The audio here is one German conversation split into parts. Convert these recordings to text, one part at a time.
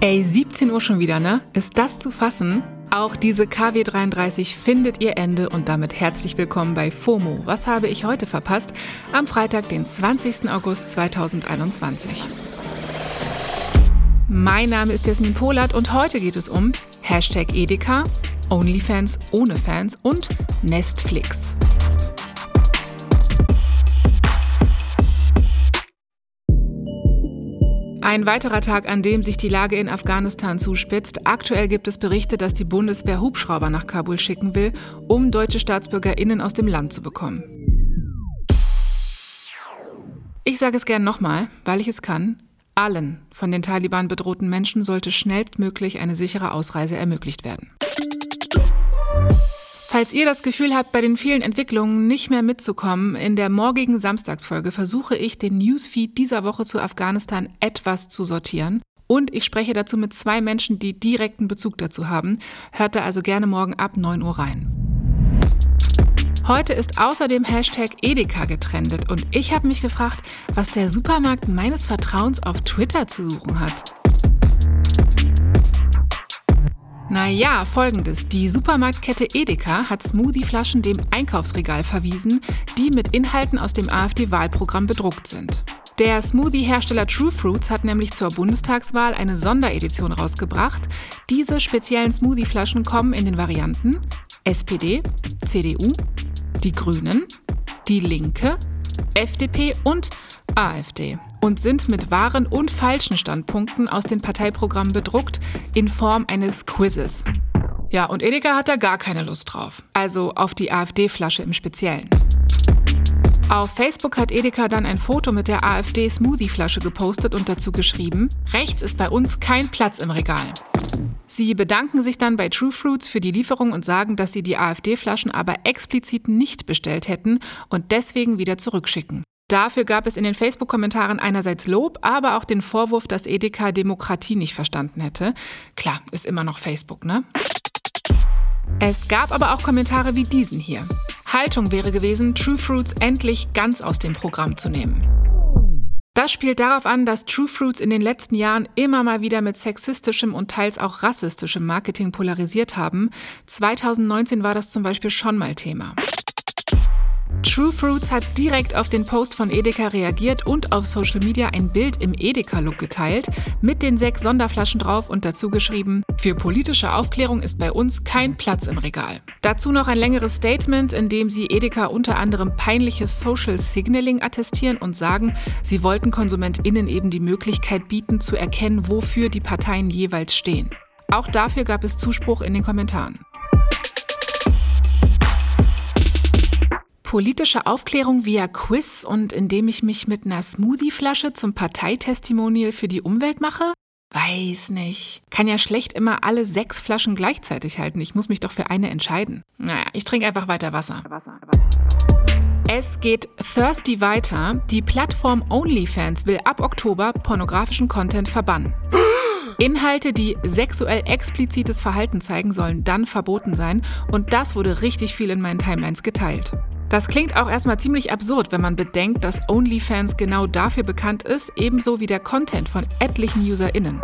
Ey, 17 Uhr schon wieder, ne? Ist das zu fassen? Auch diese KW33 findet ihr Ende und damit herzlich willkommen bei FOMO. Was habe ich heute verpasst? Am Freitag, den 20. August 2021. Mein Name ist Jasmin Polat und heute geht es um Hashtag Edeka, Onlyfans ohne Fans und Nestflix. Ein weiterer Tag, an dem sich die Lage in Afghanistan zuspitzt. Aktuell gibt es Berichte, dass die Bundeswehr Hubschrauber nach Kabul schicken will, um deutsche StaatsbürgerInnen aus dem Land zu bekommen. Ich sage es gern nochmal, weil ich es kann. Allen von den Taliban bedrohten Menschen sollte schnellstmöglich eine sichere Ausreise ermöglicht werden. Falls ihr das Gefühl habt, bei den vielen Entwicklungen nicht mehr mitzukommen, in der morgigen Samstagsfolge versuche ich, den Newsfeed dieser Woche zu Afghanistan etwas zu sortieren. Und ich spreche dazu mit zwei Menschen, die direkten Bezug dazu haben. Hört da also gerne morgen ab 9 Uhr rein. Heute ist außerdem Hashtag Edeka getrendet und ich habe mich gefragt, was der Supermarkt meines Vertrauens auf Twitter zu suchen hat. Naja, folgendes. Die Supermarktkette Edeka hat Smoothieflaschen dem Einkaufsregal verwiesen, die mit Inhalten aus dem AfD-Wahlprogramm bedruckt sind. Der Smoothie-Hersteller True Fruits hat nämlich zur Bundestagswahl eine Sonderedition rausgebracht. Diese speziellen Smoothie-Flaschen kommen in den Varianten SPD, CDU, die Grünen, die Linke, FDP und AfD und sind mit wahren und falschen Standpunkten aus den Parteiprogrammen bedruckt in Form eines Quizzes. Ja, und Edeka hat da gar keine Lust drauf. Also auf die AfD-Flasche im Speziellen. Auf Facebook hat Edeka dann ein Foto mit der AfD-Smoothie-Flasche gepostet und dazu geschrieben, rechts ist bei uns kein Platz im Regal. Sie bedanken sich dann bei True Fruits für die Lieferung und sagen, dass sie die AfD-Flaschen aber explizit nicht bestellt hätten und deswegen wieder zurückschicken. Dafür gab es in den Facebook-Kommentaren einerseits Lob, aber auch den Vorwurf, dass Edeka Demokratie nicht verstanden hätte. Klar, ist immer noch Facebook, ne? Es gab aber auch Kommentare wie diesen hier. Haltung wäre gewesen, True Fruits endlich ganz aus dem Programm zu nehmen. Das spielt darauf an, dass True Fruits in den letzten Jahren immer mal wieder mit sexistischem und teils auch rassistischem Marketing polarisiert haben. 2019 war das zum Beispiel schon mal Thema. True Fruits hat direkt auf den Post von Edeka reagiert und auf Social Media ein Bild im Edeka-Look geteilt, mit den sechs Sonderflaschen drauf und dazu geschrieben, für politische Aufklärung ist bei uns kein Platz im Regal. Dazu noch ein längeres Statement, in dem sie Edeka unter anderem peinliches Social Signaling attestieren und sagen, sie wollten KonsumentInnen eben die Möglichkeit bieten, zu erkennen, wofür die Parteien jeweils stehen. Auch dafür gab es Zuspruch in den Kommentaren. Politische Aufklärung via Quiz und indem ich mich mit einer Smoothie-Flasche zum Parteitestimonial für die Umwelt mache? Weiß nicht. Kann ja schlecht immer alle sechs Flaschen gleichzeitig halten. Ich muss mich doch für eine entscheiden. Naja, ich trinke einfach weiter Wasser. Es geht thirsty weiter. Die Plattform OnlyFans will ab Oktober pornografischen Content verbannen. Inhalte, die sexuell explizites Verhalten zeigen, sollen dann verboten sein. Und das wurde richtig viel in meinen Timelines geteilt. Das klingt auch erstmal ziemlich absurd, wenn man bedenkt, dass OnlyFans genau dafür bekannt ist, ebenso wie der Content von etlichen UserInnen.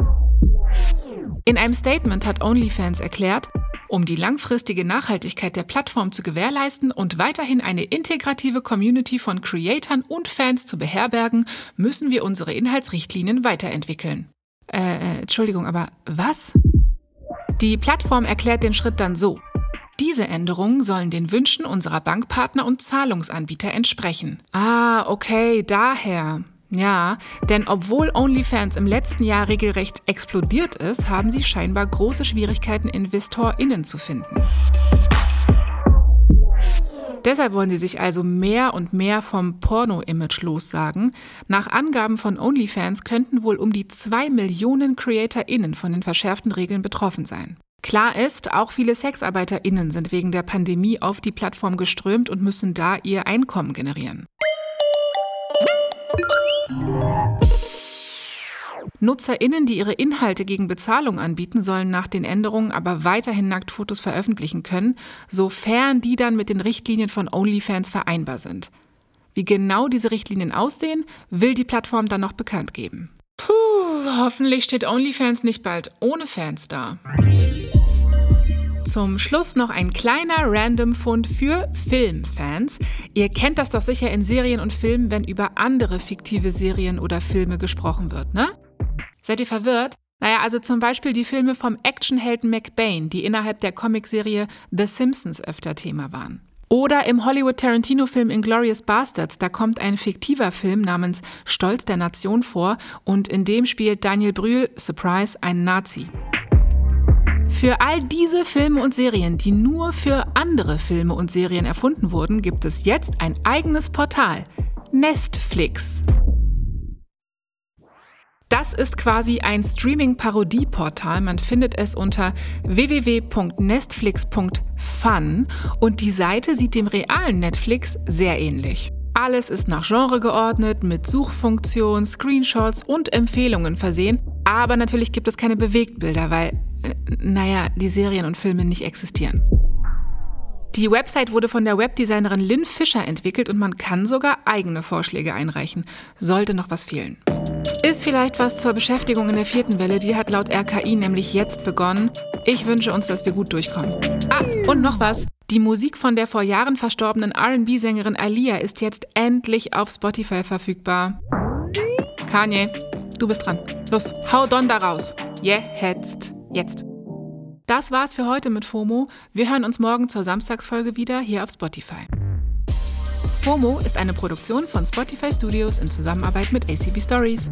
In einem Statement hat OnlyFans erklärt, um die langfristige Nachhaltigkeit der Plattform zu gewährleisten und weiterhin eine integrative Community von Creatoren und Fans zu beherbergen, müssen wir unsere Inhaltsrichtlinien weiterentwickeln. Äh, äh Entschuldigung, aber was? Die Plattform erklärt den Schritt dann so. Diese Änderungen sollen den Wünschen unserer Bankpartner und Zahlungsanbieter entsprechen. Ah, okay, daher. Ja, denn obwohl OnlyFans im letzten Jahr regelrecht explodiert ist, haben sie scheinbar große Schwierigkeiten, InvestorInnen zu finden. Deshalb wollen sie sich also mehr und mehr vom Porno-Image lossagen. Nach Angaben von OnlyFans könnten wohl um die zwei Millionen CreatorInnen von den verschärften Regeln betroffen sein. Klar ist, auch viele SexarbeiterInnen sind wegen der Pandemie auf die Plattform geströmt und müssen da ihr Einkommen generieren. NutzerInnen, die ihre Inhalte gegen Bezahlung anbieten, sollen nach den Änderungen aber weiterhin Nacktfotos veröffentlichen können, sofern die dann mit den Richtlinien von OnlyFans vereinbar sind. Wie genau diese Richtlinien aussehen, will die Plattform dann noch bekannt geben Hoffentlich steht OnlyFans nicht bald ohne Fans da. Zum Schluss noch ein kleiner Random-Fund für Filmfans. Ihr kennt das doch sicher in Serien und Filmen, wenn über andere fiktive Serien oder Filme gesprochen wird, ne? Seid ihr verwirrt? Naja, also zum Beispiel die Filme vom Actionhelden McBain, die innerhalb der Comicserie The Simpsons öfter Thema waren. Oder im Hollywood-Tarantino-Film Inglourious Bastards, da kommt ein fiktiver Film namens Stolz der Nation vor und in dem spielt Daniel Brühl, Surprise, einen Nazi. Für all diese Filme und Serien, die nur für andere Filme und Serien erfunden wurden, gibt es jetzt ein eigenes Portal, Nestflix. Das ist quasi ein Streaming-Parodie-Portal. Man findet es unter www.nestflix.fun und die Seite sieht dem realen Netflix sehr ähnlich. Alles ist nach Genre geordnet, mit Suchfunktion, Screenshots und Empfehlungen versehen. Aber natürlich gibt es keine Bewegtbilder, weil naja, die Serien und Filme nicht existieren. Die Website wurde von der Webdesignerin Lynn Fischer entwickelt und man kann sogar eigene Vorschläge einreichen. Sollte noch was fehlen. Ist vielleicht was zur Beschäftigung in der vierten Welle, die hat laut RKI nämlich jetzt begonnen. Ich wünsche uns, dass wir gut durchkommen. Ah, und noch was. Die Musik von der vor Jahren verstorbenen RB-Sängerin Alia ist jetzt endlich auf Spotify verfügbar. Kanye, du bist dran. Los, hau Don da raus. Jetzt. Jetzt. Das war's für heute mit FOMO. Wir hören uns morgen zur Samstagsfolge wieder hier auf Spotify. FOMO ist eine Produktion von Spotify Studios in Zusammenarbeit mit ACB Stories.